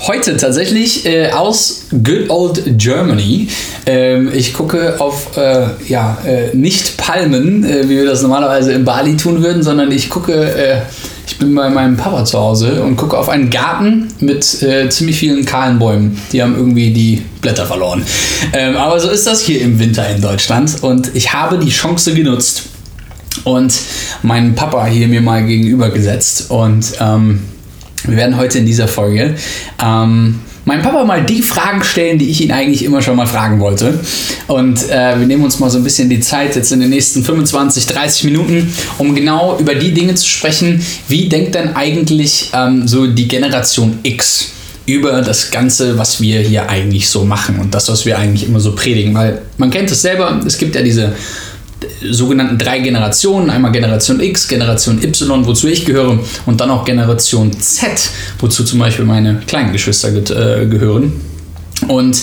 Heute tatsächlich äh, aus Good Old Germany. Ähm, ich gucke auf, äh, ja, äh, nicht Palmen, äh, wie wir das normalerweise in Bali tun würden, sondern ich gucke, äh, ich bin bei meinem Papa zu Hause und gucke auf einen Garten mit äh, ziemlich vielen kahlen Bäumen. Die haben irgendwie die Blätter verloren. Ähm, aber so ist das hier im Winter in Deutschland und ich habe die Chance genutzt und meinen Papa hier mir mal gegenüber gesetzt und ähm, wir werden heute in dieser Folge ähm, meinem Papa mal die Fragen stellen, die ich ihn eigentlich immer schon mal fragen wollte. Und äh, wir nehmen uns mal so ein bisschen die Zeit jetzt in den nächsten 25, 30 Minuten, um genau über die Dinge zu sprechen. Wie denkt denn eigentlich ähm, so die Generation X? über das Ganze, was wir hier eigentlich so machen und das, was wir eigentlich immer so predigen. Weil man kennt es selber, es gibt ja diese sogenannten drei Generationen. Einmal Generation X, Generation Y, wozu ich gehöre, und dann auch Generation Z, wozu zum Beispiel meine kleinen Geschwister äh, gehören. Und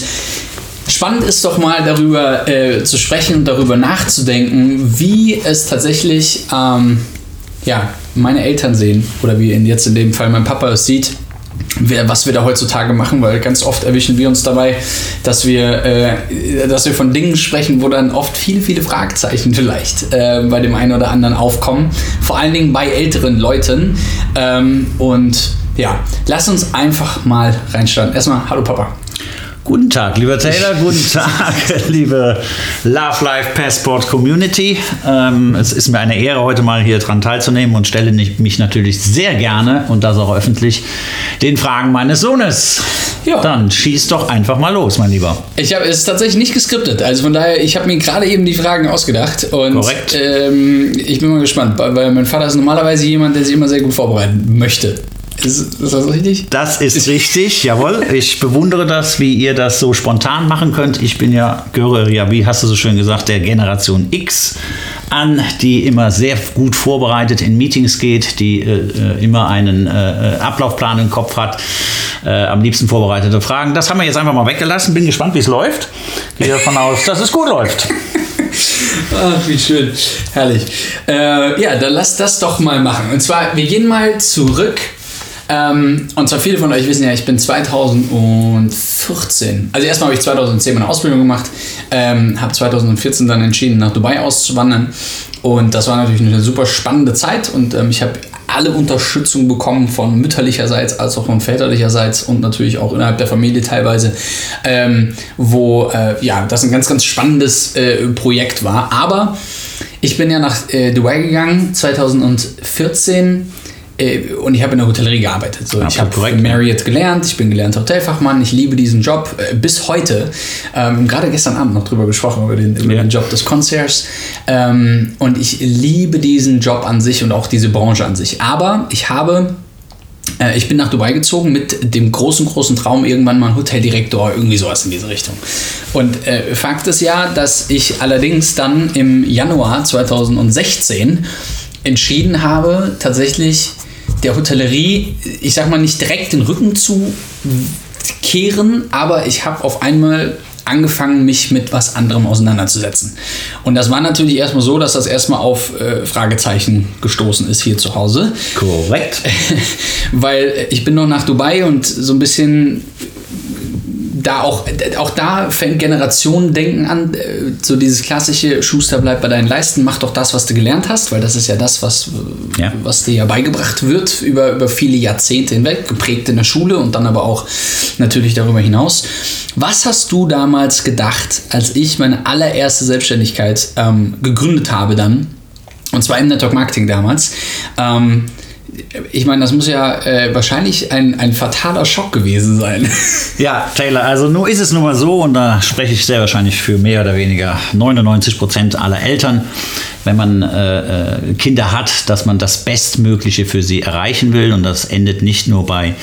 spannend ist doch mal darüber äh, zu sprechen, darüber nachzudenken, wie es tatsächlich ähm, ja, meine Eltern sehen oder wie jetzt in dem Fall mein Papa es sieht was wir da heutzutage machen, weil ganz oft erwischen wir uns dabei, dass wir, äh, dass wir von Dingen sprechen, wo dann oft viele, viele Fragezeichen vielleicht äh, bei dem einen oder anderen aufkommen. Vor allen Dingen bei älteren Leuten. Ähm, und ja, lass uns einfach mal reinstarten. Erstmal, hallo Papa. Guten Tag, lieber Taylor. Guten Tag, liebe Love Life Passport Community. Ähm, es ist mir eine Ehre, heute mal hier dran teilzunehmen und stelle mich natürlich sehr gerne und das auch öffentlich den Fragen meines Sohnes. Ja. Dann schieß doch einfach mal los, mein Lieber. Ich habe es tatsächlich nicht geskriptet, also von daher, ich habe mir gerade eben die Fragen ausgedacht und Korrekt. Ähm, ich bin mal gespannt, weil mein Vater ist normalerweise jemand, der sich immer sehr gut vorbereiten möchte. Ist, ist, das richtig? Das ist richtig, jawohl. Ich bewundere das, wie ihr das so spontan machen könnt. Ich bin ja, gehöre ja, wie hast du so schön gesagt, der Generation X an, die immer sehr gut vorbereitet in Meetings geht, die äh, äh immer einen äh, äh, Ablaufplan im Kopf hat, äh, am liebsten vorbereitete Fragen. Das haben wir jetzt einfach mal weggelassen. Bin gespannt, wie es läuft. Gehe davon aus, dass es gut läuft. Ach, wie schön. Herrlich. Äh, ja, dann lass das doch mal machen. Und zwar, wir gehen mal zurück ähm, und zwar viele von euch wissen ja, ich bin 2014, also erstmal habe ich 2010 meine Ausbildung gemacht, ähm, habe 2014 dann entschieden, nach Dubai auszuwandern. Und das war natürlich eine super spannende Zeit und ähm, ich habe alle Unterstützung bekommen von mütterlicherseits als auch von väterlicherseits und natürlich auch innerhalb der Familie teilweise, ähm, wo äh, ja, das ein ganz, ganz spannendes äh, Projekt war. Aber ich bin ja nach äh, Dubai gegangen 2014 äh, und ich habe in der Hotellerie gearbeitet. So, ich habe Marriott gelernt, ich bin gelernter Hotelfachmann, ich liebe diesen Job äh, bis heute. Ähm, gerade gestern Abend noch drüber gesprochen, über den, über ja. den Job des Concierges. Ähm, und ich liebe diesen Job an sich und auch diese Branche an sich. Aber ich habe äh, ich bin nach Dubai gezogen mit dem großen, großen Traum, irgendwann mal Hoteldirektor, irgendwie sowas in diese Richtung. Und äh, Fakt ist ja, dass ich allerdings dann im Januar 2016 entschieden habe, tatsächlich der Hotellerie, ich sag mal, nicht direkt den Rücken zu kehren, aber ich habe auf einmal angefangen, mich mit was anderem auseinanderzusetzen. Und das war natürlich erstmal so, dass das erstmal auf äh, Fragezeichen gestoßen ist hier zu Hause. Korrekt. Weil ich bin noch nach Dubai und so ein bisschen da auch, auch da fängt Generationendenken an, äh, so dieses klassische Schuster bleibt bei deinen Leisten, mach doch das, was du gelernt hast, weil das ist ja das, was, ja. was dir ja beigebracht wird über, über viele Jahrzehnte hinweg, geprägt in der Schule und dann aber auch natürlich darüber hinaus. Was hast du damals gedacht, als ich meine allererste Selbstständigkeit ähm, gegründet habe dann, und zwar im Network Marketing damals, ähm, ich meine, das muss ja äh, wahrscheinlich ein, ein fataler Schock gewesen sein. Ja, Taylor, also nur ist es nun mal so, und da spreche ich sehr wahrscheinlich für mehr oder weniger 99 Prozent aller Eltern, wenn man äh, äh, Kinder hat, dass man das Bestmögliche für sie erreichen will. Und das endet nicht nur bei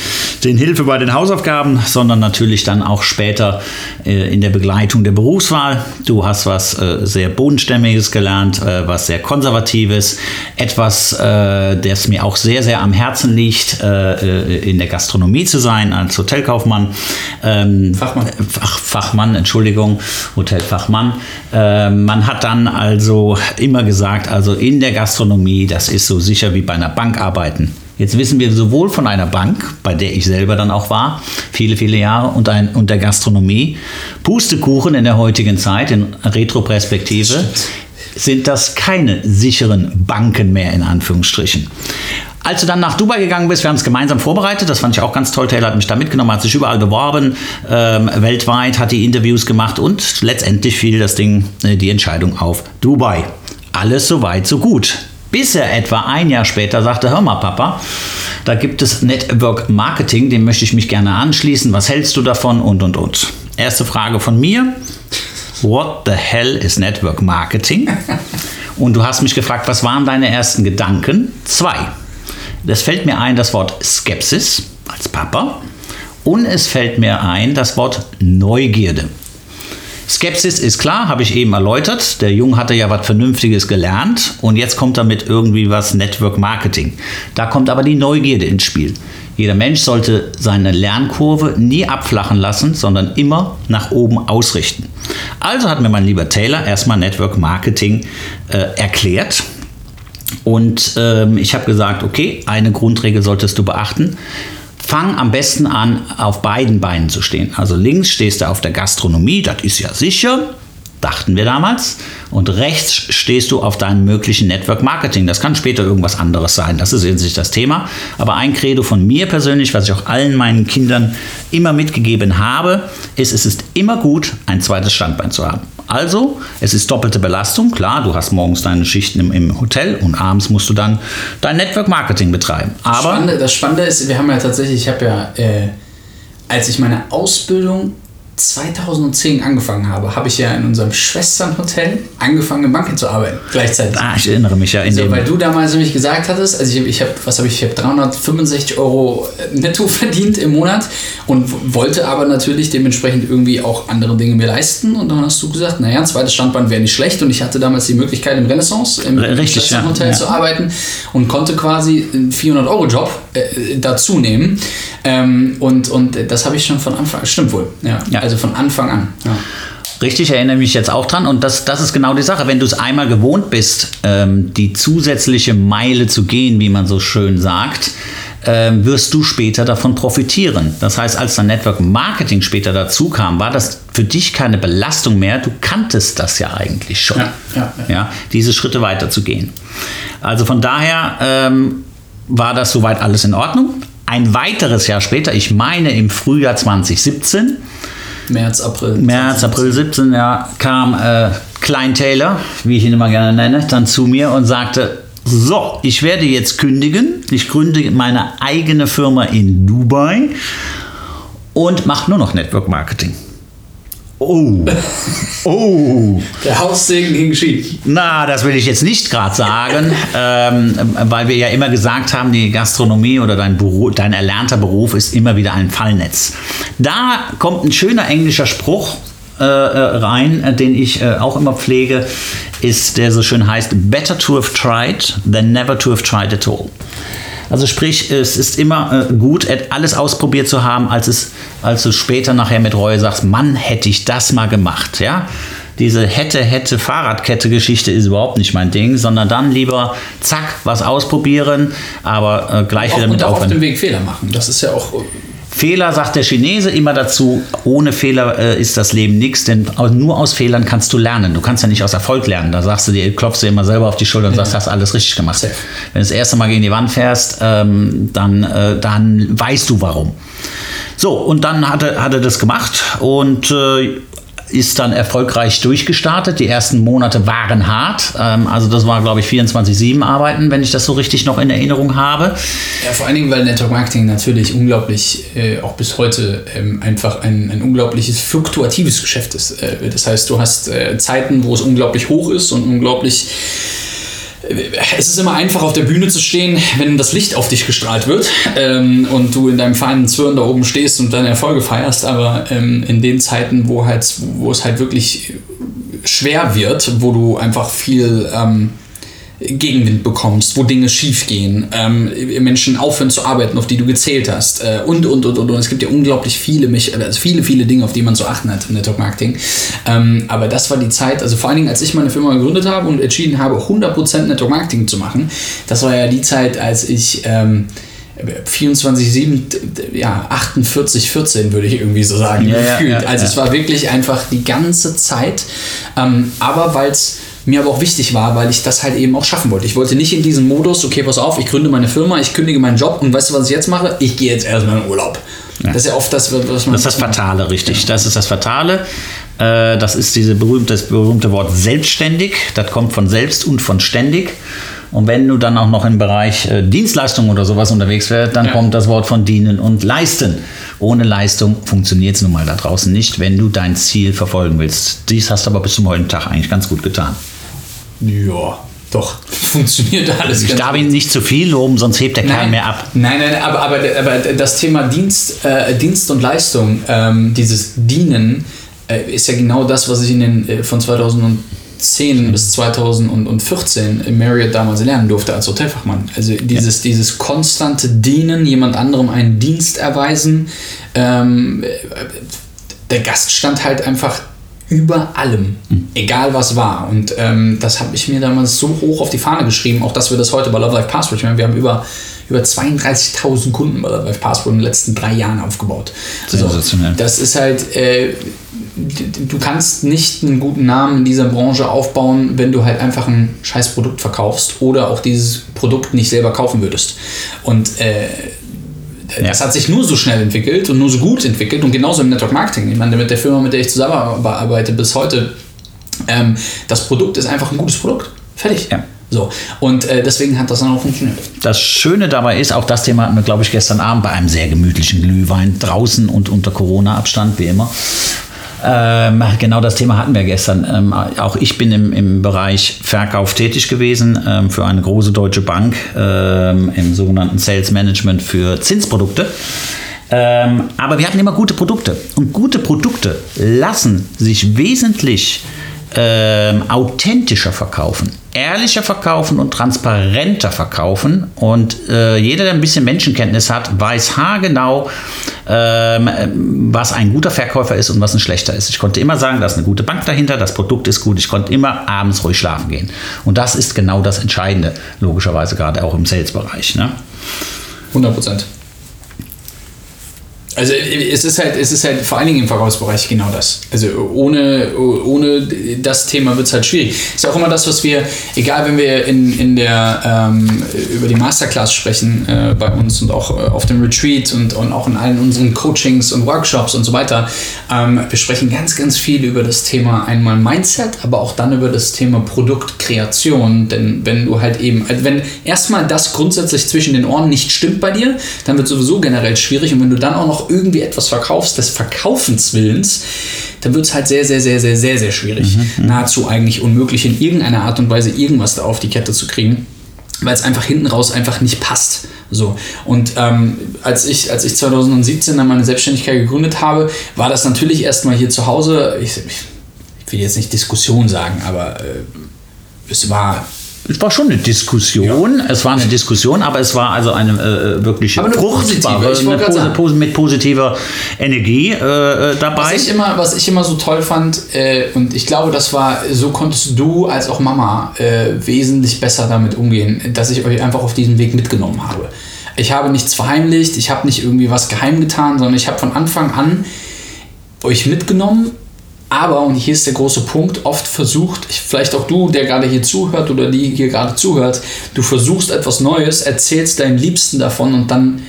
den Hilfe bei den Hausaufgaben, sondern natürlich dann auch später äh, in der Begleitung der Berufswahl. Du hast was äh, sehr Bodenstämmiges gelernt, äh, was sehr Konservatives, etwas, äh, das mir auch sehr, sehr am Herzen liegt, in der Gastronomie zu sein, als Hotelkaufmann. Ähm, Fachmann. Fach, Fachmann, Entschuldigung, Hotelfachmann. Ähm, man hat dann also immer gesagt, also in der Gastronomie, das ist so sicher wie bei einer Bank arbeiten. Jetzt wissen wir sowohl von einer Bank, bei der ich selber dann auch war, viele, viele Jahre, und, ein, und der Gastronomie, Pustekuchen in der heutigen Zeit, in Retroperspektive, sind das keine sicheren Banken mehr, in Anführungsstrichen. Als du dann nach Dubai gegangen bist, wir haben es gemeinsam vorbereitet, das fand ich auch ganz toll. Taylor hat mich da mitgenommen, hat sich überall beworben, ähm, weltweit, hat die Interviews gemacht und letztendlich fiel das Ding, äh, die Entscheidung auf Dubai. Alles so weit, so gut. Bis er etwa ein Jahr später sagte, hör mal Papa, da gibt es Network Marketing, dem möchte ich mich gerne anschließen. Was hältst du davon? Und, und, und. Erste Frage von mir. What the hell is Network Marketing? Und du hast mich gefragt, was waren deine ersten Gedanken? Zwei. Es fällt mir ein das Wort Skepsis als Papa und es fällt mir ein das Wort Neugierde. Skepsis ist klar, habe ich eben erläutert. Der Jung hatte ja was Vernünftiges gelernt und jetzt kommt damit irgendwie was Network Marketing. Da kommt aber die Neugierde ins Spiel. Jeder Mensch sollte seine Lernkurve nie abflachen lassen, sondern immer nach oben ausrichten. Also hat mir mein lieber Taylor erstmal Network Marketing äh, erklärt. Und ähm, ich habe gesagt, okay, eine Grundregel solltest du beachten. Fang am besten an, auf beiden Beinen zu stehen. Also links stehst du auf der Gastronomie, das ist ja sicher, dachten wir damals. Und rechts stehst du auf deinem möglichen Network Marketing. Das kann später irgendwas anderes sein. Das ist jetzt nicht das Thema. Aber ein Credo von mir persönlich, was ich auch allen meinen Kindern immer mitgegeben habe, ist, es ist immer gut, ein zweites Standbein zu haben. Also, es ist doppelte Belastung. Klar, du hast morgens deine Schichten im, im Hotel und abends musst du dann dein Network Marketing betreiben. Das Aber Spannende, das Spannende ist, wir haben ja tatsächlich, ich habe ja, äh, als ich meine Ausbildung 2010 angefangen habe, habe ich ja in unserem Schwesternhotel angefangen, im Banking zu arbeiten, gleichzeitig. ah, ich erinnere mich ja in So, weil du damals nämlich gesagt hattest, also ich, ich habe, was habe ich, ich habe 365 Euro netto verdient im Monat und wollte aber natürlich dementsprechend irgendwie auch andere Dinge mir leisten und dann hast du gesagt, naja, ein zweites Standbein wäre nicht schlecht und ich hatte damals die Möglichkeit im Renaissance, im richtig, Schwesternhotel ja. zu arbeiten und konnte quasi einen 400 Euro Job äh, dazu nehmen ähm, und, und das habe ich schon von Anfang, stimmt wohl, ja, Ja. also von Anfang an, ja. Richtig, erinnere mich jetzt auch dran. Und das, das ist genau die Sache. Wenn du es einmal gewohnt bist, ähm, die zusätzliche Meile zu gehen, wie man so schön sagt, ähm, wirst du später davon profitieren. Das heißt, als dann Network Marketing später dazu kam, war das für dich keine Belastung mehr. Du kanntest das ja eigentlich schon. Ja, ja, ja. ja diese Schritte weiterzugehen. Also von daher ähm, war das soweit alles in Ordnung. Ein weiteres Jahr später, ich meine im Frühjahr 2017, März, April. März, April 17, ja, kam äh, Klein Taylor, wie ich ihn immer gerne nenne, dann zu mir und sagte, so, ich werde jetzt kündigen, ich gründe meine eigene Firma in Dubai und mache nur noch Network Marketing. Oh, oh, Der Haussegen ging schief. na, das will ich jetzt nicht gerade sagen, ähm, weil wir ja immer gesagt haben, die Gastronomie oder dein, Beruf, dein erlernter Beruf ist immer wieder ein Fallnetz. Da kommt ein schöner englischer Spruch äh, äh, rein, äh, den ich äh, auch immer pflege, ist der so schön heißt, better to have tried than never to have tried at all. Also sprich, es ist immer äh, gut, alles ausprobiert zu haben, als, es, als du später nachher mit Reue sagst, Mann, hätte ich das mal gemacht, ja. Diese hätte, hätte Fahrradkette-Geschichte ist überhaupt nicht mein Ding, sondern dann lieber zack, was ausprobieren, aber äh, gleich Auch, wieder mit und auch auf dem Weg Fehler machen. Das ist ja auch. Fehler, sagt der Chinese immer dazu, ohne Fehler äh, ist das Leben nichts, denn nur aus Fehlern kannst du lernen. Du kannst ja nicht aus Erfolg lernen. Da sagst du dir, klopfst dir immer selber auf die Schulter und sagst, hast alles richtig gemacht. Safe. Wenn du das erste Mal gegen die Wand fährst, ähm, dann, äh, dann weißt du warum. So, und dann hat er, hat er das gemacht und äh, ist dann erfolgreich durchgestartet. Die ersten Monate waren hart. Ähm, also das war, glaube ich, 24-7 arbeiten, wenn ich das so richtig noch in Erinnerung habe. Ja, vor allen Dingen, weil Network Marketing natürlich unglaublich, äh, auch bis heute, ähm, einfach ein, ein unglaubliches fluktuatives Geschäft ist. Äh, das heißt, du hast äh, Zeiten, wo es unglaublich hoch ist und unglaublich es ist immer einfach auf der Bühne zu stehen, wenn das Licht auf dich gestrahlt wird ähm, und du in deinem feinen Zwirn da oben stehst und deine Erfolge feierst, aber ähm, in den Zeiten, wo, halt, wo es halt wirklich schwer wird, wo du einfach viel ähm, Gegenwind bekommst, wo Dinge schiefgehen, ähm, Menschen aufhören zu arbeiten, auf die du gezählt hast äh, und, und, und, und, und. Es gibt ja unglaublich viele, also viele, viele Dinge, auf die man zu achten hat im Network Marketing. Ähm, aber das war die Zeit, also vor allen Dingen, als ich meine Firma gegründet habe und entschieden habe, 100% Network Marketing zu machen, das war ja die Zeit, als ich... Ähm, 24-7, ja, 48, 14 würde ich irgendwie so sagen, ja, gefühlt. Ja, ja, also es war wirklich einfach die ganze Zeit. Ähm, aber weil es mir aber auch wichtig war, weil ich das halt eben auch schaffen wollte. Ich wollte nicht in diesem Modus, okay, pass auf, ich gründe meine Firma, ich kündige meinen Job und weißt du, was ich jetzt mache? Ich gehe jetzt erstmal in Urlaub. Ja. Das ist ja oft das, was man. Das ist das Fatale, richtig. Ja. Das ist das Fatale. Äh, das ist diese berühmte, das berühmte Wort selbstständig. Das kommt von selbst und von ständig. Und wenn du dann auch noch im Bereich äh, Dienstleistung oder sowas unterwegs wärst, dann ja. kommt das Wort von dienen und leisten. Ohne Leistung funktioniert es nun mal da draußen nicht, wenn du dein Ziel verfolgen willst. Dies hast du aber bis zum heutigen Tag eigentlich ganz gut getan. Ja, doch, funktioniert alles. Ich darf ihn nicht zu viel loben, sonst hebt der Kerl mehr ab. Nein, nein, aber, aber, aber das Thema Dienst, äh, Dienst und Leistung, ähm, dieses Dienen, äh, ist ja genau das, was ich in den, äh, von 2010 bis 2014 in Marriott damals lernen durfte als Hotelfachmann. Also dieses, ja. dieses konstante Dienen, jemand anderem einen Dienst erweisen. Ähm, der Gast stand halt einfach über allem, egal was war. Und ähm, das habe ich mir damals so hoch auf die Fahne geschrieben, auch dass wir das heute bei Love Life Passport, ich meine, wir haben über, über 32.000 Kunden bei Love Life Passport in den letzten drei Jahren aufgebaut. Also, das ist halt, äh, du kannst nicht einen guten Namen in dieser Branche aufbauen, wenn du halt einfach ein scheiß Produkt verkaufst oder auch dieses Produkt nicht selber kaufen würdest. Und äh, das hat sich nur so schnell entwickelt und nur so gut entwickelt und genauso im Network Marketing. Ich meine, mit der Firma, mit der ich zusammenarbeite bis heute, ähm, das Produkt ist einfach ein gutes Produkt. Fertig. Ja. So, und äh, deswegen hat das dann auch funktioniert. Das Schöne dabei ist, auch das Thema hatten wir, glaube ich, gestern Abend bei einem sehr gemütlichen Glühwein draußen und unter Corona-Abstand, wie immer. Ähm, genau das Thema hatten wir gestern. Ähm, auch ich bin im, im Bereich Verkauf tätig gewesen ähm, für eine große deutsche Bank ähm, im sogenannten Sales Management für Zinsprodukte. Ähm, aber wir hatten immer gute Produkte. Und gute Produkte lassen sich wesentlich ähm, authentischer verkaufen, ehrlicher verkaufen und transparenter verkaufen. Und äh, jeder, der ein bisschen Menschenkenntnis hat, weiß haargenau, ähm, was ein guter Verkäufer ist und was ein schlechter ist. Ich konnte immer sagen, da ist eine gute Bank dahinter, das Produkt ist gut. Ich konnte immer abends ruhig schlafen gehen. Und das ist genau das Entscheidende, logischerweise gerade auch im Sales-Bereich. Ne? 100 Prozent. Also es ist halt, es ist halt vor allen Dingen im Verkaufsbereich genau das. Also ohne, ohne das Thema wird es halt schwierig. Ist auch immer das, was wir, egal wenn wir in, in der ähm, über die Masterclass sprechen äh, bei uns und auch äh, auf dem Retreat und, und auch in allen unseren Coachings und Workshops und so weiter, ähm, wir sprechen ganz, ganz viel über das Thema einmal Mindset, aber auch dann über das Thema Produktkreation. Denn wenn du halt eben, also wenn erstmal das grundsätzlich zwischen den Ohren nicht stimmt bei dir, dann wird es sowieso generell schwierig. Und wenn du dann auch noch noch irgendwie etwas verkaufst, des Verkaufens willens, dann wird es halt sehr, sehr, sehr, sehr, sehr, sehr schwierig. Mhm, mhm, Nahezu eigentlich unmöglich, in irgendeiner Art und Weise irgendwas da auf die Kette zu kriegen, weil es einfach hinten raus einfach nicht passt. So. Und ähm, als, ich, als ich 2017 dann meine Selbstständigkeit gegründet habe, war das natürlich erstmal hier zu Hause, ich, ich will jetzt nicht Diskussion sagen, aber äh, es war es war schon eine Diskussion. Ja. Es war eine Diskussion, aber es war also eine äh, wirklich eine fruchtbare, positive, eine Pos mit positiver Energie äh, äh, dabei. Was ich, immer, was ich immer so toll fand, äh, und ich glaube, das war, so konntest du als auch Mama äh, wesentlich besser damit umgehen, dass ich euch einfach auf diesen Weg mitgenommen habe. Ich habe nichts verheimlicht, ich habe nicht irgendwie was geheim getan, sondern ich habe von Anfang an euch mitgenommen aber, und hier ist der große Punkt, oft versucht, vielleicht auch du, der gerade hier zuhört oder die hier gerade zuhört, du versuchst etwas Neues, erzählst deinen Liebsten davon und dann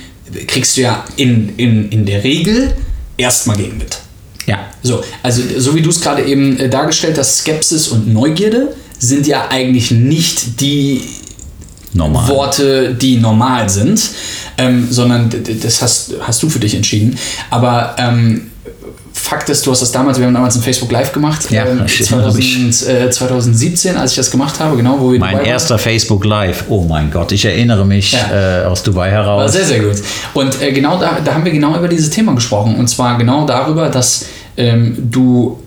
kriegst du ja in, in, in der Regel erstmal Gegenwind. Ja. So, also so wie du es gerade eben äh, dargestellt hast, Skepsis und Neugierde sind ja eigentlich nicht die Normal. Worte, die normal sind, ähm, sondern das hast, hast du für dich entschieden. Aber ähm, Fakt ist, du hast das damals, wir haben damals ein Facebook Live gemacht, Ja, ähm, mich. 2000, äh, 2017, als ich das gemacht habe, genau, wo wir Mein Dubai waren. erster Facebook Live. Oh mein Gott, ich erinnere mich Ja. äh, aus Dubai War heraus. sehr, sehr gut. Und äh, genau da, da haben wir genau über dieses Thema gesprochen. Und zwar genau darüber, dass ähm, du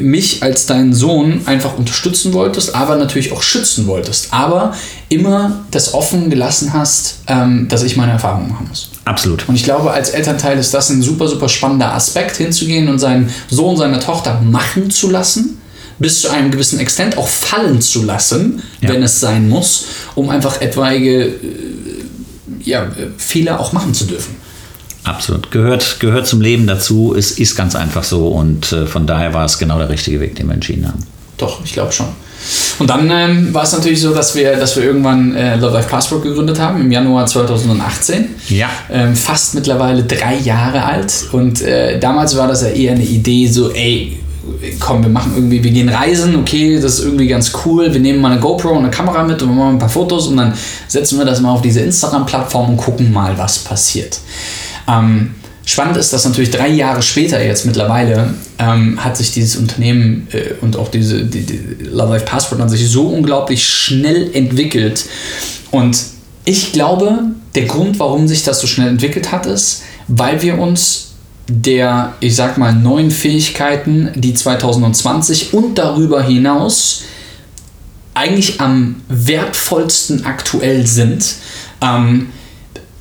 mich als deinen Sohn einfach unterstützen wolltest, aber natürlich auch schützen wolltest. Aber immer das offen gelassen hast, ähm, dass ich meine Erfahrungen machen muss. Absolut. Und ich glaube, als Elternteil ist das ein super, super spannender Aspekt, hinzugehen und seinen Sohn, seine Tochter machen zu lassen, bis zu einem gewissen Extent auch fallen zu lassen, Ja. wenn es sein muss, um einfach etwaige äh, ja, Fehler auch machen zu dürfen. Absolut. Gehört, gehört zum Leben dazu. Es ist ganz einfach so und äh, von daher war es genau der richtige Weg, den wir entschieden haben. Doch, ich glaube schon. Und dann ähm, war es natürlich so, dass wir, dass wir irgendwann äh, Love Life Passport gegründet haben im Januar 2018. Ja. Ähm, fast mittlerweile drei Jahre alt. Und äh, damals war das ja eher eine Idee, so, ey, komm, wir machen irgendwie, wir gehen reisen, okay, das ist irgendwie ganz cool. Wir nehmen mal eine GoPro und eine Kamera mit und wir machen ein paar Fotos und dann setzen wir das mal auf diese Instagram-Plattform und gucken mal, was passiert. Ähm, spannend ist, dass natürlich drei Jahre später jetzt mittlerweile ähm, hat sich dieses Unternehmen äh, und auch diese die, die Love Life Passport an sich so unglaublich schnell entwickelt. Und ich glaube, der Grund, warum sich das so schnell entwickelt hat, ist, weil wir uns der, ich sag mal, neuen Fähigkeiten, die 2020 und darüber hinaus eigentlich am wertvollsten aktuell sind, ähm,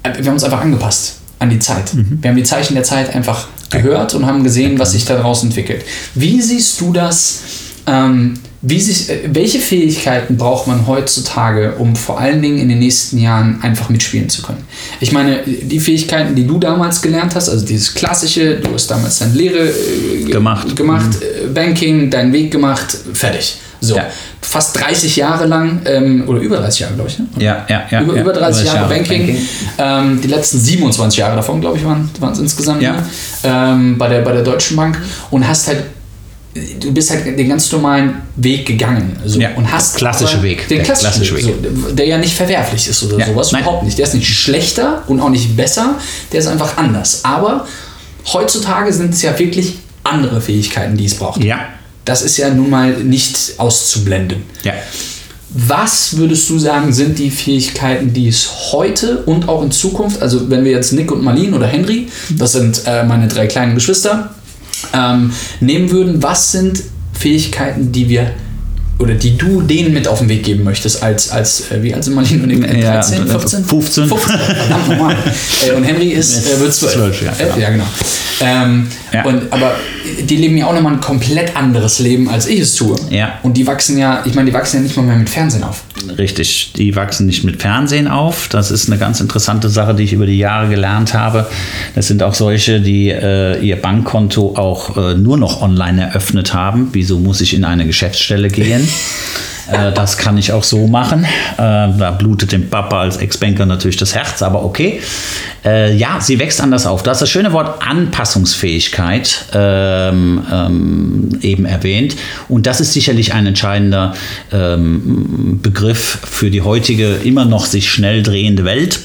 wir haben uns einfach angepasst an die Zeit. Wir haben die Zeichen der Zeit einfach gehört und haben gesehen, was sich daraus entwickelt. Wie siehst du das? Ähm, wie sich, äh, welche Fähigkeiten braucht man heutzutage, um vor allen Dingen in den nächsten Jahren einfach mitspielen zu können? Ich meine, die Fähigkeiten, die du damals gelernt hast, also dieses klassische, du hast damals deine Lehre äh, Gemacht. gemacht äh, Banking, deinen Weg gemacht, fertig. So, Ja. fast 30 Jahre lang, ähm, oder über 30 Jahre, glaube ich, ne? Ja, ja, ja. über, ja. über 30 Jahre Banking. Banking. Ähm, die letzten 27 Jahre davon, glaube ich, waren es insgesamt Ja. ne? ähm, bei, der, bei der Deutschen Bank. Und hast halt, du bist halt den ganz normalen Weg gegangen. So, Ja, und hast klassische Weg, Den der klassischen klassische Weg. So, der ja nicht verwerflich ist oder Ja, sowas. nein. Überhaupt nicht. Der ist nicht schlechter und auch nicht besser. Der ist einfach anders. Aber heutzutage sind es ja wirklich andere Fähigkeiten, die es braucht. Ja, Das ist ja nun mal nicht auszublenden. ja. Was würdest du sagen, sind die Fähigkeiten, die es heute und auch in Zukunft, also wenn wir jetzt Nick und Marlene oder Henry, das sind äh, meine drei kleinen Geschwister, ähm, nehmen würden, was sind Fähigkeiten, die wir oder die du denen mit auf den Weg geben möchtest, als, als äh, wie alt sind Marlene und Nick? Ja, 13, 14? 15. 15, verdammt nochmal. äh, und Henry ist, äh, wird 12. 12, ja, Äh, genau. ja, genau. Ähm, Ja. Und, aber die leben ja auch nochmal ein komplett anderes Leben, als ich es tue. Ja. Und die wachsen ja, ich meine, die wachsen ja nicht mal mehr mit Fernsehen auf. Richtig, die wachsen nicht mit Fernsehen auf. Das ist eine ganz interessante Sache, die ich über die Jahre gelernt habe. Das sind auch solche, die äh, ihr Bankkonto auch äh, nur noch online eröffnet haben. Wieso muss ich in eine Geschäftsstelle gehen? Äh, das kann ich auch so machen. Äh, da blutet dem Papa als Ex-Banker natürlich das Herz, aber okay. Äh, ja, sie wächst anders auf. Das ist das schöne Wort Anpassungsfähigkeit ähm, ähm, eben erwähnt. Und das ist sicherlich ein entscheidender ähm, Begriff für die heutige, immer noch sich schnell drehende Welt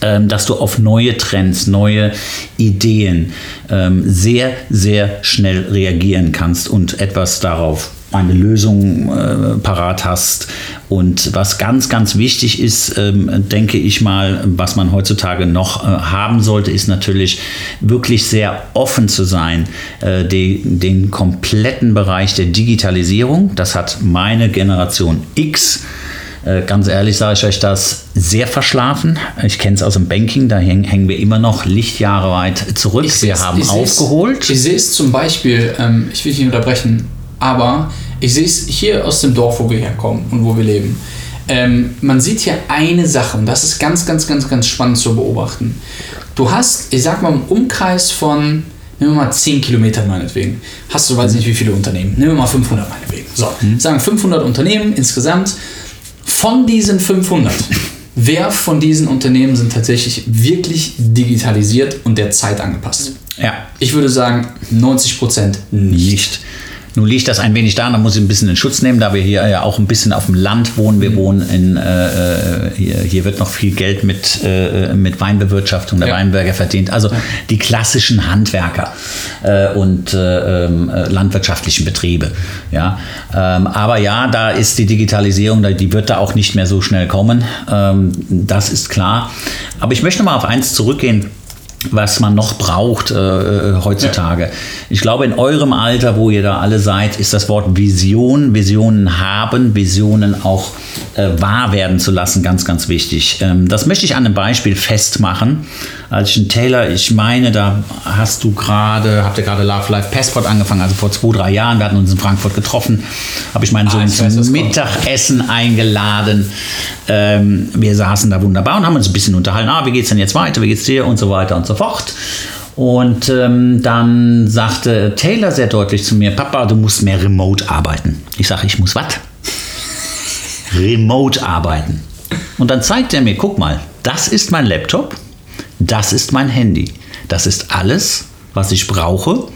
ähm, dass du auf neue Trends, neue Ideen ähm, sehr, sehr schnell reagieren kannst und etwas darauf eine Lösung äh, parat hast. Und was ganz, ganz wichtig ist, ähm, denke ich mal, was man heutzutage noch äh, haben sollte, ist natürlich wirklich sehr offen zu sein, äh, die, den kompletten Bereich der Digitalisierung. Das hat meine Generation X äh, Ganz ehrlich sage ich euch das sehr verschlafen. Ich kenne es aus dem Banking, da häng, hängen wir immer noch Lichtjahre weit zurück. wir seh's- haben ich aufgeholt. Ich sehe es zum Beispiel, ähm, ich will dich nicht unterbrechen, aber ich sehe es hier aus dem Dorf, wo wir herkommen und wo wir leben. Ähm, man sieht hier eine Sache und das ist ganz, ganz, ganz, ganz spannend zu beobachten. Du hast, ich sag mal, im Umkreis von, nehmen wir mal 10 Kilometer meinetwegen, hast du, weiß nicht wie viele Unternehmen, nehmen wir mal 500 meinetwegen. So, sagen 500 Unternehmen insgesamt. Von diesen 500 wer von diesen Unternehmen sind tatsächlich wirklich digitalisiert und der Zeit angepasst? Ja. Ich würde sagen 90 Prozent Nicht. Nun liegt das ein wenig da, da muss ich ein bisschen in Schutz nehmen, da wir hier ja auch ein bisschen auf dem Land wohnen. Wir wohnen in, äh, hier, hier wird noch viel Geld mit, äh, mit Weinbewirtschaftung der Ja. Weinberger verdient. Also die klassischen Handwerker äh, und äh, ähm, äh, landwirtschaftlichen Betriebe. Ja? Ähm, aber ja, da ist die Digitalisierung, die wird da auch nicht mehr so schnell kommen. Ähm, das ist klar. Aber ich möchte mal auf eins zurückgehen was man noch braucht äh, äh, heutzutage. Ich glaube, in eurem Alter, wo ihr da alle seid, ist das Wort Vision, Visionen haben, Visionen auch äh, wahr werden zu lassen, ganz, ganz wichtig. Ähm, das möchte ich an einem Beispiel festmachen. Als ich in Taylor, ich meine, da hast du gerade, habt ihr gerade Love Life Passport angefangen, also vor zwei, drei Jahren, wir hatten uns in Frankfurt getroffen, habe ich meinen Sohn Ah, ich weiß, zum was kommt. Mittagessen eingeladen. Ähm, wir saßen da wunderbar und haben uns ein bisschen unterhalten. Ah, wie geht's denn jetzt weiter? Wie geht's dir? Und so weiter und so fort. Und ähm, dann sagte Taylor sehr deutlich zu mir: Papa, du musst mehr remote arbeiten. Ich sage, ich muss was? Remote arbeiten. Und dann zeigt er mir: guck mal, das ist mein Laptop, das ist mein Handy. Das ist alles, was ich brauche,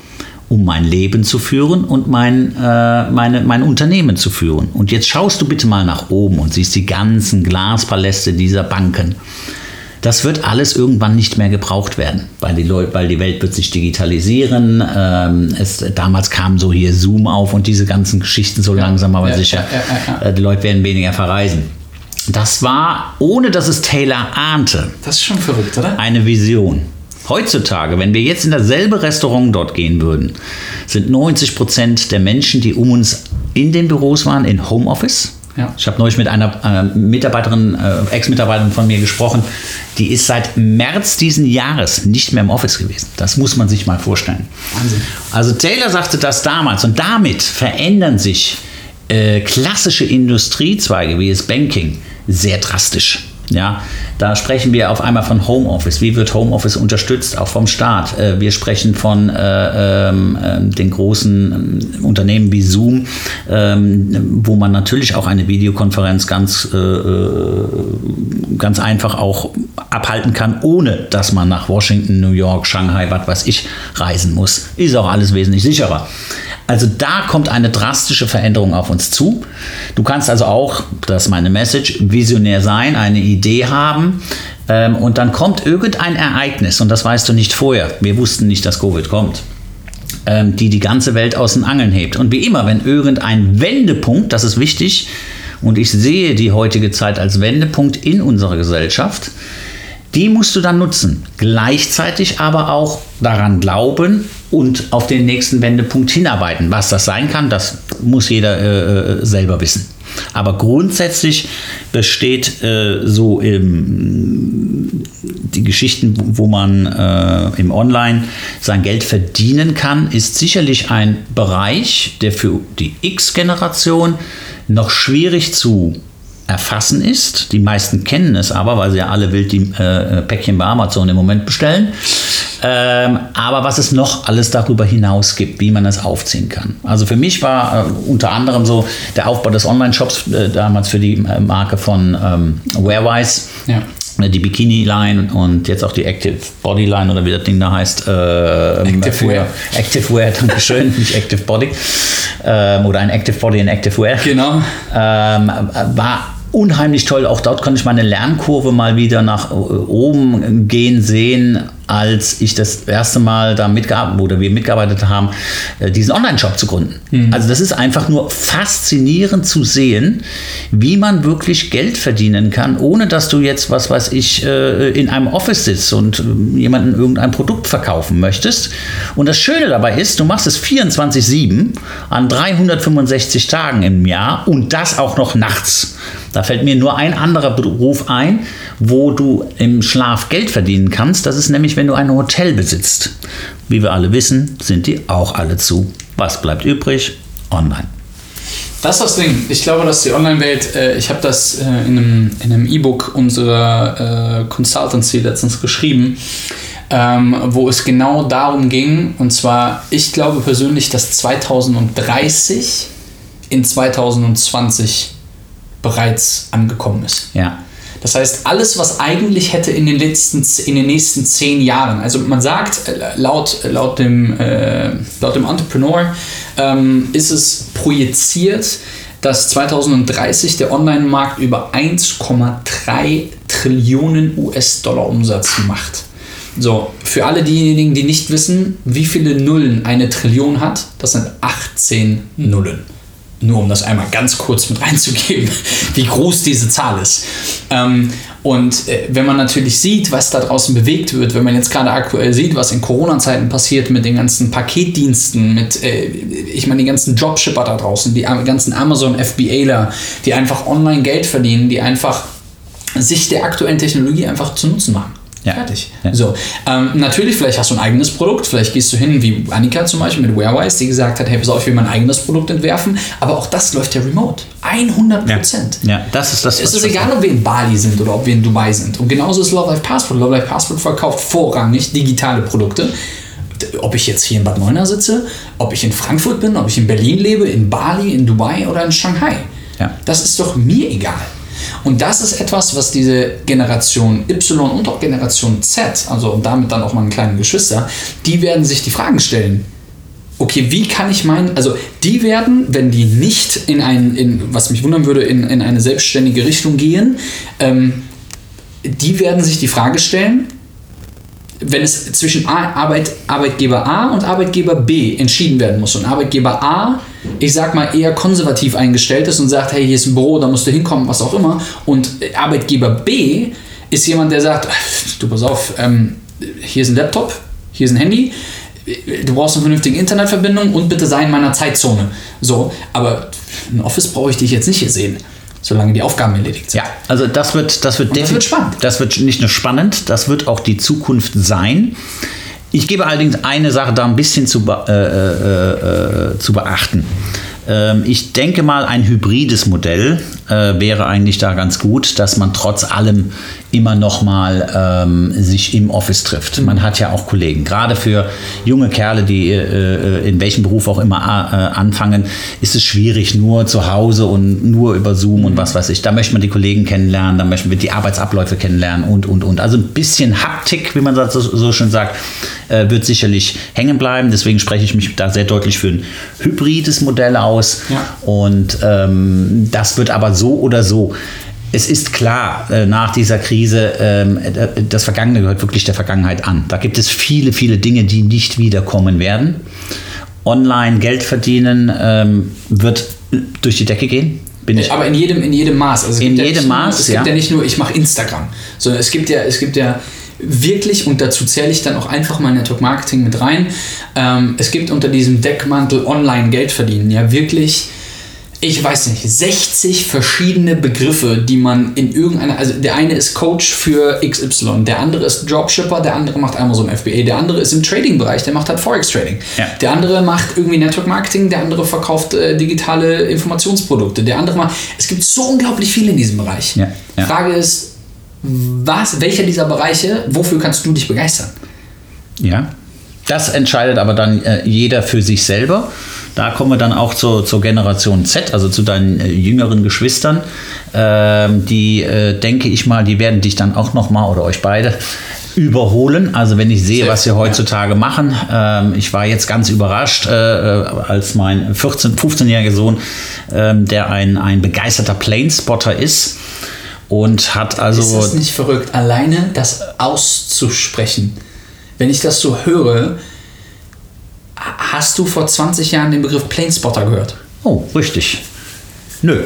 um mein Leben zu führen und mein, äh, meine, mein Unternehmen zu führen. Und jetzt schaust du bitte mal nach oben und siehst die ganzen Glaspaläste dieser Banken. Das wird alles irgendwann nicht mehr gebraucht werden, weil die, Leute, weil die Welt wird sich digitalisieren. Ähm, es, damals kam so hier Zoom auf und diese ganzen Geschichten so langsam, aber ja, sicher. ja, ja, ja. Äh, Die Leute werden weniger verreisen. Das war, ohne dass es Taylor ahnte, Das ist schon verrückt, oder? eine Vision. Heutzutage, wenn wir jetzt in dasselbe Restaurant dort gehen würden, sind 90 Prozent der Menschen, die um uns in den Büros waren, in Homeoffice. Ja. Ich habe neulich mit einer äh, Mitarbeiterin, äh, Ex-Mitarbeiterin von mir gesprochen, die ist seit März diesen Jahres nicht mehr im Office gewesen. Das muss man sich mal vorstellen. Wahnsinn. Also Taylor sagte das damals und damit verändern sich äh, klassische Industriezweige wie das Banking sehr drastisch. Ja, da sprechen wir auf einmal von Homeoffice. Wie wird Homeoffice unterstützt, auch vom Staat? Äh, wir sprechen von äh, ähm, äh, den großen ähm, Unternehmen wie Zoom, ähm, wo man natürlich auch eine Videokonferenz ganz, äh, äh, ganz einfach auch abhalten kann, ohne dass man nach Washington, New York, Shanghai, was weiß ich, reisen muss. Ist auch alles wesentlich sicherer. Also da kommt eine drastische Veränderung auf uns zu. Du kannst also auch, das ist meine Message, visionär sein, eine Idee haben ähm, und dann kommt irgendein Ereignis und das weißt du nicht vorher. Wir wussten nicht, dass Covid kommt ähm, die die ganze Welt aus den Angeln hebt. Und wie immer, wenn irgendein Wendepunkt, das ist wichtig, und ich sehe die heutige Zeit als Wendepunkt in unserer Gesellschaft, die musst du dann nutzen. Gleichzeitig aber auch daran glauben und auf den nächsten Wendepunkt hinarbeiten. Was das sein kann, das muss jeder äh, selber wissen. Aber grundsätzlich besteht äh, so im, die Geschichten, wo man äh, im Online sein Geld verdienen kann, ist sicherlich ein Bereich, der für die X-Generation noch schwierig zu erfassen ist. Die meisten kennen es aber, weil sie ja alle wild die äh, Päckchen bei Amazon im Moment bestellen. Ähm, aber was es noch alles darüber hinaus gibt, wie man es aufziehen kann. Also für mich war äh, unter anderem so der Aufbau des Online-Shops äh, damals für die äh, Marke von ähm, Wearwise. Ja. Die Bikini-Line und jetzt auch die Active Body Line oder wie das Ding da heißt. Äh, Active Wear. Active Wear, Dankeschön, nicht Active Body. Ähm, oder ein Active Body in Active Wear. Genau. Ähm, war unheimlich toll. Auch dort konnte ich meine Lernkurve mal wieder nach äh, oben gehen sehen, als ich das erste Mal da mitgearbeitet oder wir mitgearbeitet haben, äh, diesen Online-Shop zu gründen. Also das ist einfach nur faszinierend zu sehen, wie man wirklich Geld verdienen kann, ohne dass du jetzt, was weiß ich, äh, in einem Office sitzt und äh, jemandem irgendein Produkt verkaufen möchtest. Und das Schöne dabei ist, du machst es 24-7 an 365 Tagen im Jahr und das auch noch nachts. Da fällt mir nur ein anderer Beruf ein, wo du im Schlaf Geld verdienen kannst. Das ist nämlich, wenn du ein Hotel besitzt. Wie wir alle wissen, sind die auch alle zu. Was bleibt übrig? Online. Das ist das Ding. Ich glaube, dass die Online-Welt, äh, ich habe das äh, in einem in einem E-Book unserer äh, Consultancy letztens geschrieben, ähm, wo es genau darum ging, und zwar, ich glaube persönlich, dass 2030 in 2020 bereits angekommen ist. Ja. Das heißt, alles, was eigentlich hätte in den letzten, in den nächsten zehn Jahren, also man sagt, äh, laut, laut, dem, äh, laut dem Entrepreneur ähm, ist es projiziert, dass 2030 der Online-Markt über 1,3 Trillionen US-Dollar Umsatz macht. So, für alle diejenigen, die nicht wissen, wie viele Nullen eine Trillion hat, das sind 18 Nullen. Nur um das einmal ganz kurz mit reinzugeben, wie groß diese Zahl ist. Ähm, und äh, wenn man natürlich sieht, was da draußen bewegt wird, wenn man jetzt gerade aktuell sieht, was in Corona-Zeiten passiert mit den ganzen Paketdiensten, mit, äh, ich meine, die ganzen Dropshipper da draußen, die ganzen Amazon-FBAler, die einfach online Geld verdienen, die einfach sich der aktuellen Technologie einfach zu Nutzen machen. Ja. Fertig. Ja. So, ähm, natürlich, vielleicht hast du ein eigenes Produkt, vielleicht gehst du hin, wie Annika zum Beispiel mit Warewise, die gesagt hat, hey, pass auf, ich will mein eigenes Produkt entwerfen, aber auch das läuft ja remote. 100 Prozent. Ja, das ist das. Es ist egal, ob wir in Bali sind oder ob wir in Dubai sind. Und genauso ist Love Life Passport. Love Life Passport verkauft vorrangig digitale Produkte. Ob ich jetzt hier in Bad Neuenahr sitze, ob ich in Frankfurt bin, ob ich in Berlin lebe, in Bali, in Dubai oder in Shanghai. Ja. Das ist doch mir egal. Und das ist etwas, was diese Generation Y und auch Generation Z, also und damit dann auch meine kleinen Geschwister, die werden sich die Fragen stellen. Okay, wie kann ich meinen, also die werden, wenn die nicht in ein, in, was mich wundern würde, in, in eine selbstständige Richtung gehen, ähm, die werden sich die Frage stellen, wenn es zwischen Arbeit, Arbeitgeber A und Arbeitgeber B entschieden werden muss und Arbeitgeber A, ich sag mal, eher konservativ eingestellt ist und sagt, hey, hier ist ein Büro, da musst du hinkommen, was auch immer, und Arbeitgeber B ist jemand, der sagt, du pass auf, ähm, hier ist ein Laptop, hier ist ein Handy, du brauchst eine vernünftige Internetverbindung und bitte sei in meiner Zeitzone. So, aber ein Office brauche ich dich jetzt nicht hier sehen, solange die Aufgaben erledigt sind. Ja, also das wird, das wird Und das defin- wird spannend. Das wird nicht nur spannend, das wird auch die Zukunft sein. Ich gebe allerdings eine Sache da ein bisschen zu, be äh, äh, äh, zu beachten. Ähm, ich denke mal, ein hybrides Modell äh, wäre eigentlich da ganz gut, dass man trotz allem immer noch mal ähm, sich im Office trifft. Man hat ja auch Kollegen. Gerade für junge Kerle, die äh, in welchem Beruf auch immer äh, anfangen, ist es schwierig, nur zu Hause und nur über Zoom und was weiß ich. Da möchte man die Kollegen kennenlernen, da möchten wir die Arbeitsabläufe kennenlernen und, und, und. Also ein bisschen Haptik, wie man das so, so schön sagt, äh, wird sicherlich hängen bleiben. Deswegen spreche ich mich da sehr deutlich für ein hybrides Modell aus. Ja. Und ähm, das wird aber so oder so. Es ist klar, äh, nach dieser Krise, ähm, äh, das Vergangene gehört wirklich der Vergangenheit an. Da gibt es viele, viele Dinge, die nicht wiederkommen werden. Online Geld verdienen ähm, wird durch die Decke gehen. Bin ich Aber in jedem, in jedem Maß. Also es In gibt ja jedem nicht nur- Maß, Es gibt ja. ja nicht nur, ich mache Instagram, sondern es gibt ja, es gibt ja wirklich, und dazu zähle ich dann auch einfach mal Network Marketing mit rein, ähm, es gibt unter diesem Deckmantel Online Geld verdienen ja wirklich, ich weiß nicht, 60 verschiedene Begriffe, die man in irgendeiner, also der eine ist Coach für XY, der andere ist Dropshipper, der andere macht Amazon FBA, der andere ist im Trading-Bereich, der macht halt Forex Trading. Ja. Der andere macht irgendwie Network Marketing, der andere verkauft äh, digitale Informationsprodukte, der andere macht. Es gibt so unglaublich viel in diesem Bereich. Ja, ja. Frage ist, was, welcher dieser Bereiche, wofür kannst du dich begeistern? Ja. Das entscheidet aber dann äh, jeder für sich selber. Da kommen wir dann auch zur, zur Generation Z, also zu deinen äh, jüngeren Geschwistern. Ähm, die, äh, denke ich mal, die werden dich dann auch noch mal oder euch beide überholen. Also wenn ich sehe, was sie heutzutage machen. Ähm, ich war jetzt ganz überrascht, äh, äh, als mein 14, 15-jähriger Sohn, ähm, der ein, ein begeisterter Planespotter ist und hat also... ist das nicht verrückt, alleine das auszusprechen? Wenn ich das so höre, hast du vor 20 Jahren den Begriff Planespotter gehört? oh, richtig. Nö.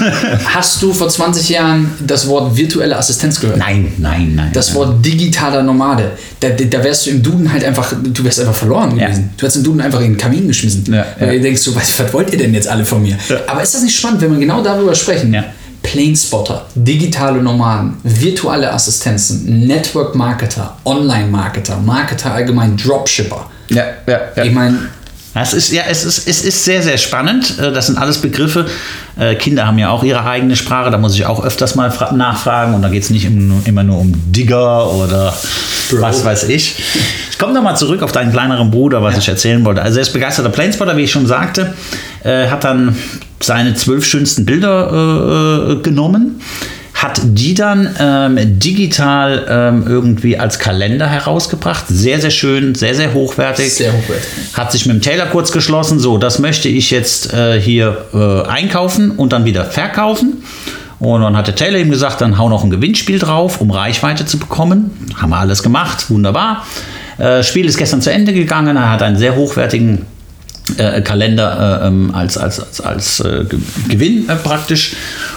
Hast du vor 20 Jahren das Wort virtuelle Assistenz gehört? nein, nein, nein. Das Wort digitaler Nomade. Da, da wärst du im Duden halt einfach, du wärst einfach verloren Ja. gewesen. Du hättest im Duden einfach in den Kamin geschmissen. Ja, Weil ja. du denkst, so, was, was wollt ihr denn jetzt alle von mir? Aber ist das nicht spannend, wenn wir genau darüber sprechen? Ja. Planespotter, digitale Nomaden, virtuelle Assistenzen, Network Marketer, Online Marketer, Marketer allgemein, Dropshipper. Ja, ja, ja. Ich meine, Das ist, ja, es ist, es ist sehr, sehr spannend. Äh, Das sind alles Begriffe. Äh, Kinder haben ja auch ihre eigene Sprache. Da muss ich auch öfters mal fra- nachfragen. Und da geht es nicht im- immer nur um Digger oder Bro. was weiß ich. Ich komme nochmal zurück auf deinen kleineren Bruder, was ich erzählen wollte. Also er ist begeisterter Planespotter, wie ich schon sagte. Äh, hat dann seine zwölf schönsten Bilder äh, äh, genommen. Hat die dann ähm, digital ähm, irgendwie als Kalender herausgebracht. Sehr, sehr schön, sehr, sehr hochwertig. Sehr hochwertig. Hat sich mit dem Taylor kurz geschlossen, so, das möchte ich jetzt äh, hier äh, einkaufen und dann wieder verkaufen. Und dann hat der Taylor ihm gesagt, dann hau noch ein Gewinnspiel drauf, um Reichweite zu bekommen. Haben wir alles gemacht, wunderbar. Äh, Spiel ist gestern zu Ende gegangen. Er hat einen sehr hochwertigen äh, Kalender äh, ähm, als, als, als, als äh, Ge- Gewinn äh, praktisch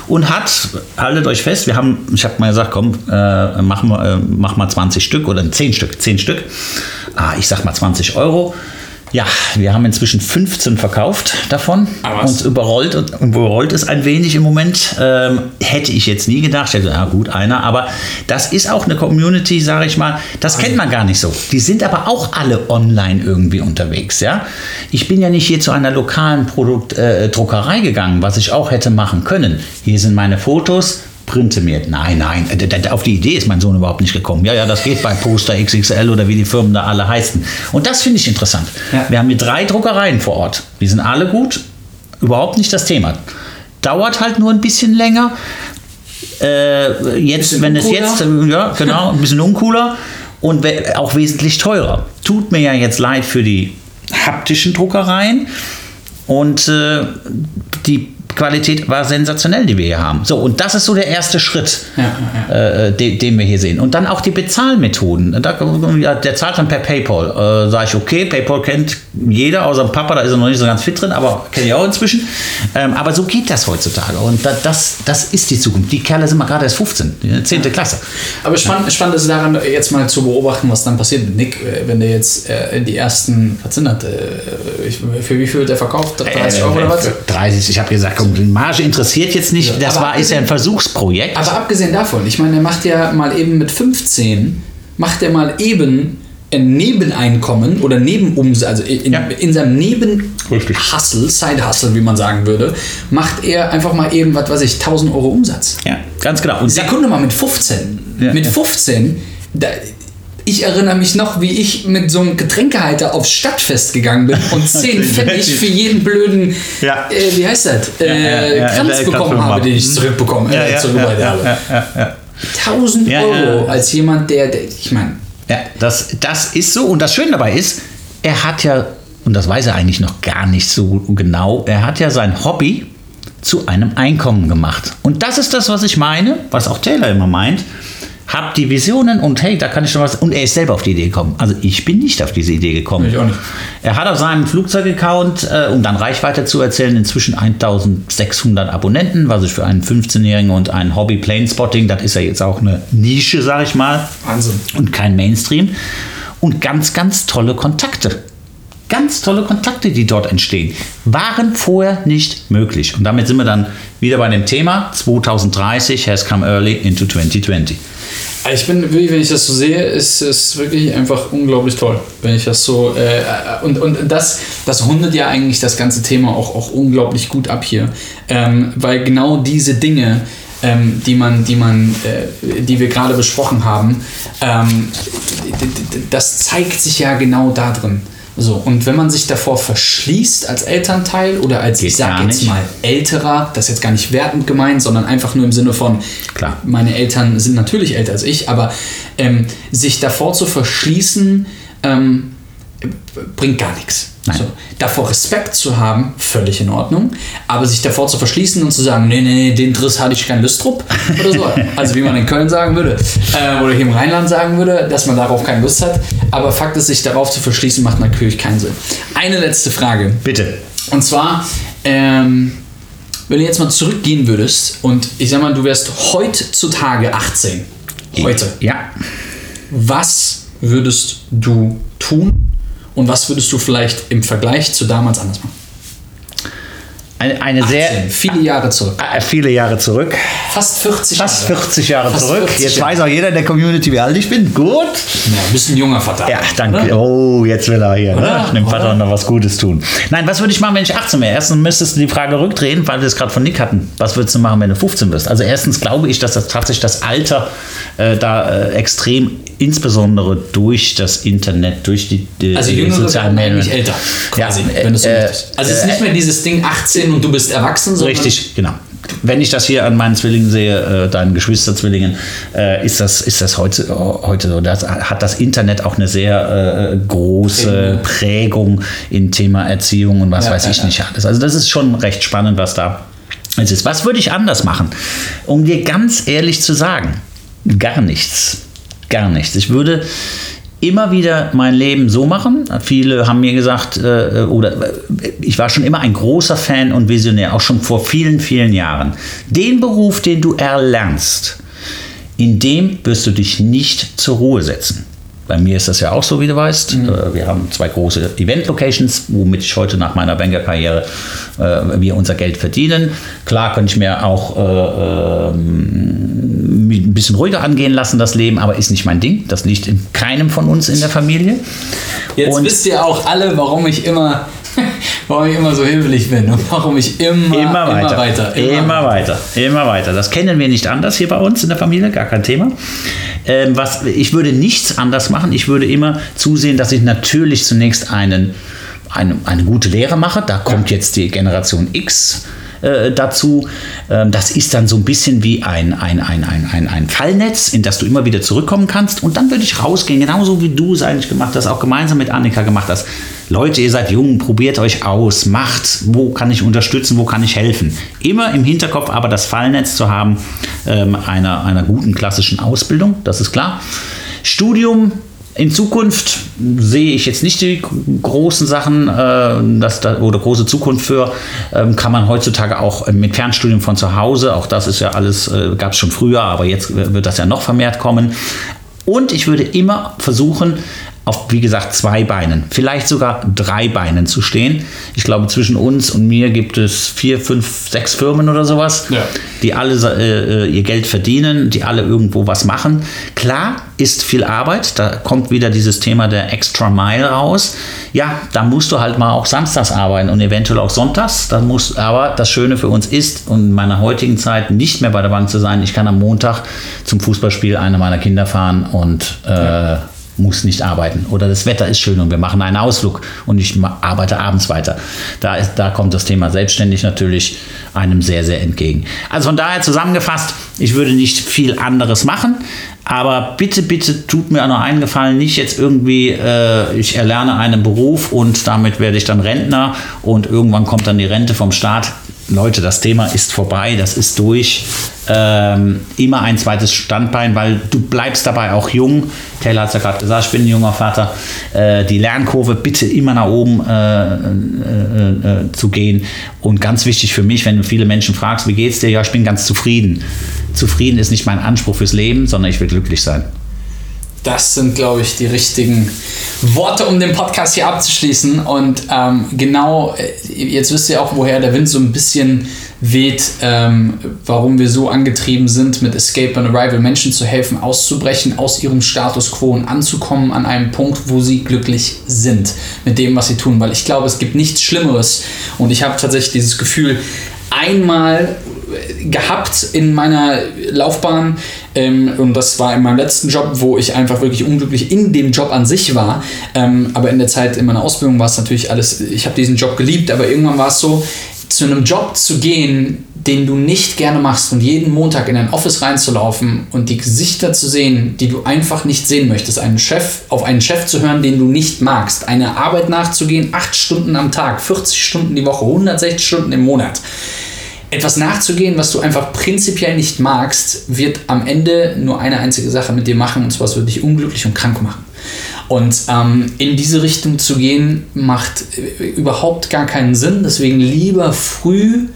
und hat, haltet euch fest, wir haben, ich habe mal gesagt, komm, äh, mach, mal, äh, mach mal 20 Stück oder 10 Stück, 10 Stück, ah, ich sag mal 20 Euro. Ja, wir haben inzwischen 15 verkauft davon. Ah, was? Uns überrollt, überrollt es ein wenig im Moment. Ähm, hätte ich jetzt nie gedacht. Ich hätte, ja gut, einer. Aber das ist auch eine Community, sage ich mal, das kennt man gar nicht so. Die sind aber auch alle online irgendwie unterwegs. Ja? Ich bin ja nicht hier zu einer lokalen Produkt, äh, gegangen, was ich auch hätte machen können. Hier sind meine Fotos. Printe mir. Nein, nein, äh, auf die Idee ist mein Sohn überhaupt nicht gekommen. Ja, ja, das geht bei Poster XXL oder wie die Firmen da alle heißen. Und das finde ich interessant. Ja. Wir haben hier drei Druckereien vor Ort. Die sind alle gut. Überhaupt nicht das Thema. Dauert halt nur ein bisschen länger. Äh, jetzt, wenn es uncooler. jetzt, äh, ja, genau, ein bisschen uncooler und we- auch wesentlich teurer. Tut mir ja jetzt leid für die haptischen Druckereien und äh, die Qualität war sensationell, die wir hier haben. So, und das ist so der erste Schritt, Ja, ja, Äh, den, den wir hier sehen. Und dann auch die Bezahlmethoden. Da, ja, der zahlt dann per PayPal. Äh, Sage ich, okay, PayPal kennt jeder, außer dem Papa, da ist er noch nicht so ganz fit drin, aber kenne ich auch inzwischen. Ähm, aber so geht das heutzutage. Und da, das, das ist die Zukunft. Die Kerle sind mal gerade erst 15, die 10. Klasse. Aber spannend, spannend ist daran, jetzt mal zu beobachten, was dann passiert mit Nick, äh, wenn der jetzt äh, die ersten, was sind das, äh, für wie viel wird der verkauft? 30 Euro oder was? Äh, 30, ich habe gesagt, komm, die Marge interessiert jetzt nicht. Ja, das war, ist ja ein Versuchsprojekt. Aber abgesehen davon, ich meine, er macht ja mal eben mit 15, macht er mal eben ein Nebeneinkommen oder Nebenumsatz, also in, Ja. in seinem Neben-Hustle, Side-Hustle, wie man sagen würde, macht er einfach mal eben, was weiß ich, 1000 Euro Umsatz. ja, ganz genau. Und Sekunde mal, mit 15. Ja, mit ja. 15, da, ich erinnere mich noch, wie ich mit so einem Getränkehalter aufs Stadtfest gegangen bin und 10 Pfennig für jeden blöden, Ja. äh, wie heißt das, äh, ja, ja, Kranz bekommen habe, den ich Mhm. zurückbekommen ja, äh, zurückgebracht habe. ja, ja, ja. 1000 Ja, Euro als jemand, der, der ich meine, Ja, das, das ist so. Und das Schöne dabei ist, er hat ja, und das weiß er eigentlich noch gar nicht so genau, er hat ja sein Hobby zu einem Einkommen gemacht. Und das ist das, was ich meine, was auch Taylor immer meint. Hab die Visionen und hey, da kann ich schon was. Und er ist selber auf die Idee gekommen. Also ich bin nicht auf diese Idee gekommen. Ich auch nicht. Er hat auf seinem Flugzeug-Account, äh, um dann Reichweite zu erzählen, inzwischen 1600 Abonnenten, was ich für einen 15-Jährigen und ein Hobby Planespotting, das ist ja jetzt auch eine Nische, sag ich mal Wahnsinn. und kein Mainstream. Und ganz, ganz tolle Kontakte. Ganz tolle Kontakte, die dort entstehen, waren vorher nicht möglich. Und damit sind wir dann wieder bei dem Thema 2030 has come early into 2020. Also Ich bin wirklich, wenn ich das so sehe, ist es wirklich einfach unglaublich toll. Wenn ich das so. Äh, und und das, das rundet ja eigentlich das ganze Thema auch, auch unglaublich gut ab hier. Ähm, weil genau diese Dinge, ähm, die man, die man, äh, die wir gerade besprochen haben, ähm, das zeigt sich ja genau da drin. So, und wenn man sich davor verschließt als Elternteil oder als, Geht ich sag jetzt mal, älterer, das ist jetzt gar nicht wertend gemeint, sondern einfach nur im Sinne von, Klar. meine Eltern sind natürlich älter als ich, aber ähm, sich davor zu verschließen, ähm, bringt gar nichts. So. Davor Respekt zu haben, völlig in Ordnung, aber sich davor zu verschließen und zu sagen, nee, nee, nee, den Driss hatte ich keinen Lust drauf oder so. Also wie man in Köln sagen würde äh, oder hier im Rheinland sagen würde, dass man darauf keine Lust hat. Aber Fakt ist, sich darauf zu verschließen, macht natürlich keinen Sinn. Eine letzte Frage. Bitte. Und zwar, ähm, wenn du jetzt mal zurückgehen würdest und ich sag mal, du wärst heutzutage 18. Heute. Ja. Was würdest du tun und was würdest du vielleicht im Vergleich zu damals anders machen? Eine, eine 18, sehr. viele Jahre zurück. äh, Viele Jahre zurück. Fast 40 Fast Jahre. 40 Jahre Fast zurück. 40 Jetzt Jahre. weiß auch jeder in der Community, wie alt ich bin. Gut. Ja, ein junger Vater. Ja, danke. Oder? Oh, jetzt will er hier. Ne? Dem Vater Oder? noch was Gutes tun. Nein, was würde ich machen, wenn ich 18 wäre? Erstens müsstest du die Frage rückdrehen, weil wir es gerade von Nick hatten. Was würdest du machen, wenn du 15 bist? Also erstens glaube ich, dass das tatsächlich das Alter äh, da äh, extrem, insbesondere durch das Internet, durch die, die Also die sozialen Medien. älter, quasi, Ja, wenn so äh, möchtest. Also es ist nicht mehr dieses Ding 18 und du bist erwachsen, Richtig, genau. wenn ich das hier an meinen Zwillingen sehe, äh, deinen Geschwisterzwillingen, äh, ist das, ist das heute, heute so. Das hat das Internet auch eine sehr äh, große Prägung im Thema Erziehung und was Ja, weiß ich ja. nicht alles. Also das ist schon recht spannend, was da ist. Was würde ich anders machen? Um dir ganz ehrlich zu sagen, gar nichts. Gar nichts. Ich würde immer wieder mein Leben so machen. Viele haben mir gesagt, äh, oder äh, ich war schon immer ein großer Fan und Visionär, auch schon vor vielen, vielen Jahren. Den Beruf, den du erlernst, in dem wirst du dich nicht zur Ruhe setzen. Bei mir ist das ja auch so, wie du weißt. Äh, Wir haben zwei große Event-Locations, womit ich heute nach meiner Bankerkarriere äh, wir unser Geld verdienen. Klar könnte ich mir auch äh, ein bisschen ruhiger angehen lassen, das Leben, aber ist nicht mein Ding. Das liegt in keinem von uns in der Familie. Jetzt Und- wisst ihr auch alle, warum ich immer, warum ich immer so hilflich bin und warum ich immer, Immer weiter. immer weiter, immer, weiter. Immer weiter. Das kennen wir nicht anders hier bei uns in der Familie, gar kein Thema. Ähm, was, ich würde nichts anders machen. Ich würde immer zusehen, dass ich natürlich zunächst einen, eine, eine gute Lehre mache. Da kommt jetzt die Generation X äh, dazu. Ähm, das ist dann so ein bisschen wie ein, ein, ein, ein, ein, ein Fallnetz, in das du immer wieder zurückkommen kannst. Und dann würde ich rausgehen, genauso wie du es eigentlich gemacht hast, auch gemeinsam mit Annika gemacht hast. Leute, ihr seid jung, probiert euch aus, macht, wo kann ich unterstützen, wo kann ich helfen. Immer im Hinterkopf aber das Fallnetz zu haben ähm, einer, einer guten klassischen Ausbildung, das ist klar. Studium in Zukunft sehe ich jetzt nicht die großen Sachen äh, dass da, oder große Zukunft für. Ähm, kann man heutzutage auch äh, mit Fernstudium von zu Hause, auch das ist ja alles, äh, gab es schon früher, aber jetzt wird das ja noch vermehrt kommen. Und ich würde immer versuchen, auf, wie gesagt, zwei Beinen, vielleicht sogar drei Beinen zu stehen. Ich glaube, zwischen uns und mir gibt es vier, fünf, sechs Firmen oder sowas, Ja. die alle äh, ihr Geld verdienen, die alle irgendwo was machen. Klar ist viel Arbeit, da kommt wieder dieses Thema der Extra Mile raus. Ja, da musst du halt mal auch samstags arbeiten und eventuell auch sonntags. Da muss, aber das Schöne für uns ist, und in meiner heutigen Zeit nicht mehr bei der Bank zu sein, ich kann am Montag zum Fußballspiel einer meiner Kinder fahren und äh, muss nicht arbeiten. Oder das Wetter ist schön und wir machen einen Ausflug und ich arbeite abends weiter. Da, ist, da kommt das Thema selbstständig natürlich einem sehr, sehr entgegen. Also von daher zusammengefasst, ich würde nicht viel anderes machen, aber bitte, bitte tut mir auch noch einen Gefallen, nicht jetzt irgendwie, äh, ich erlerne einen Beruf und damit werde ich dann Rentner und irgendwann kommt dann die Rente vom Staat. Leute, das Thema ist vorbei, das ist durch. Ähm, immer ein zweites Standbein, weil du bleibst dabei auch jung. Taylor hat es ja gerade gesagt, ich bin ein junger Vater. Äh, die Lernkurve bitte immer nach oben äh, äh, äh, zu gehen. Und ganz wichtig für mich, wenn du viele Menschen fragst, wie geht's dir? Ja, ich bin ganz zufrieden. Zufrieden ist nicht mein Anspruch fürs Leben, sondern ich will glücklich sein. Das sind, glaube ich, die richtigen Worte, um den Podcast hier abzuschließen. Und ähm, genau, äh, jetzt wisst ihr auch, woher der Wind so ein bisschen weht, ähm, warum wir so angetrieben sind, mit Escape and Arrival Menschen zu helfen, auszubrechen aus ihrem Status quo und anzukommen an einem Punkt, wo sie glücklich sind mit dem, was sie tun. Weil ich glaube, es gibt nichts Schlimmeres. Und ich habe tatsächlich dieses Gefühl, einmal gehabt in meiner Laufbahn ähm, und das war in meinem letzten Job, wo ich einfach wirklich unglücklich in dem Job an sich war. Ähm, aber in der Zeit in meiner Ausbildung war es natürlich alles, ich habe diesen Job geliebt, aber irgendwann war es so, zu einem Job zu gehen, den du nicht gerne machst und jeden Montag in ein Office reinzulaufen und die Gesichter zu sehen, die du einfach nicht sehen möchtest, einen Chef, auf einen Chef zu hören, den du nicht magst, eine Arbeit nachzugehen, acht Stunden am Tag, 40 Stunden die Woche, 160 Stunden im Monat etwas nachzugehen, was du einfach prinzipiell nicht magst, wird am Ende nur eine einzige Sache mit dir machen, und zwar es wird dich unglücklich und krank machen. Und ähm, in diese Richtung zu gehen, macht äh, überhaupt gar keinen Sinn. Deswegen lieber früh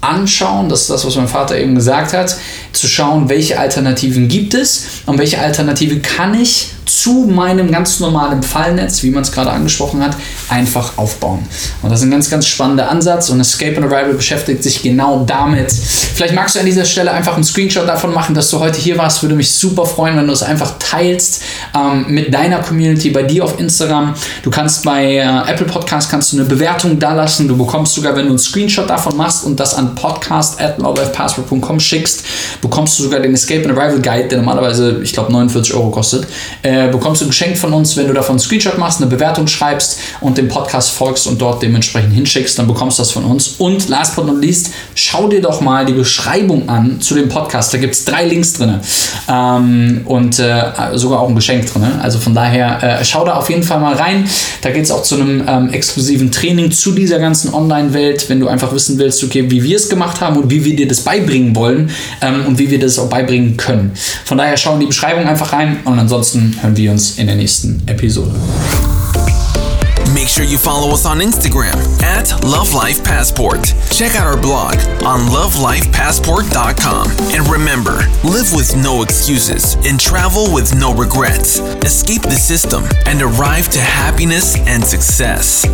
anschauen, das ist das, was mein Vater eben gesagt hat, zu schauen, welche Alternativen gibt es und welche Alternative kann ich zu meinem ganz normalen Fallnetz, wie man es gerade angesprochen hat, einfach aufbauen. Und das ist ein ganz, ganz spannender Ansatz und Escape and Arrival beschäftigt sich genau damit. Vielleicht magst du an dieser Stelle einfach einen Screenshot davon machen, dass du heute hier warst. Würde mich super freuen, wenn du es einfach teilst ähm, mit deiner Community, bei dir auf Instagram. Du kannst bei äh, Apple Podcast kannst du eine Bewertung da lassen. Du bekommst sogar, wenn du einen Screenshot davon machst und das an podcast.lovelifepassport.com schickst, bekommst du sogar den Escape and Arrival Guide, der normalerweise, ich glaube, 49 Euro kostet. Äh, äh, bekommst du geschenkt von uns, wenn du davon einen Screenshot machst, eine Bewertung schreibst und dem Podcast folgst und dort dementsprechend hinschickst, dann bekommst du das von uns. Und last but not least, schau dir doch mal die Beschreibung an zu dem Podcast. Da gibt es drei Links drin ähm, und äh, sogar auch ein Geschenk drin. Also von daher, äh, schau da auf jeden Fall mal rein. Da geht es auch zu einem ähm, exklusiven Training zu dieser ganzen Online-Welt, wenn du einfach wissen willst, okay, wie wir es gemacht haben und wie wir dir das beibringen wollen ähm, und wie wir das auch beibringen können. Von daher schau in die Beschreibung einfach rein und ansonsten hören wir uns in der nächsten Episode. Make sure you follow us on Instagram at Love Life Passport. Check out our blog on lovelifepassport.com. And remember, live with no excuses and travel with no regrets. Escape the system and arrive to happiness and success.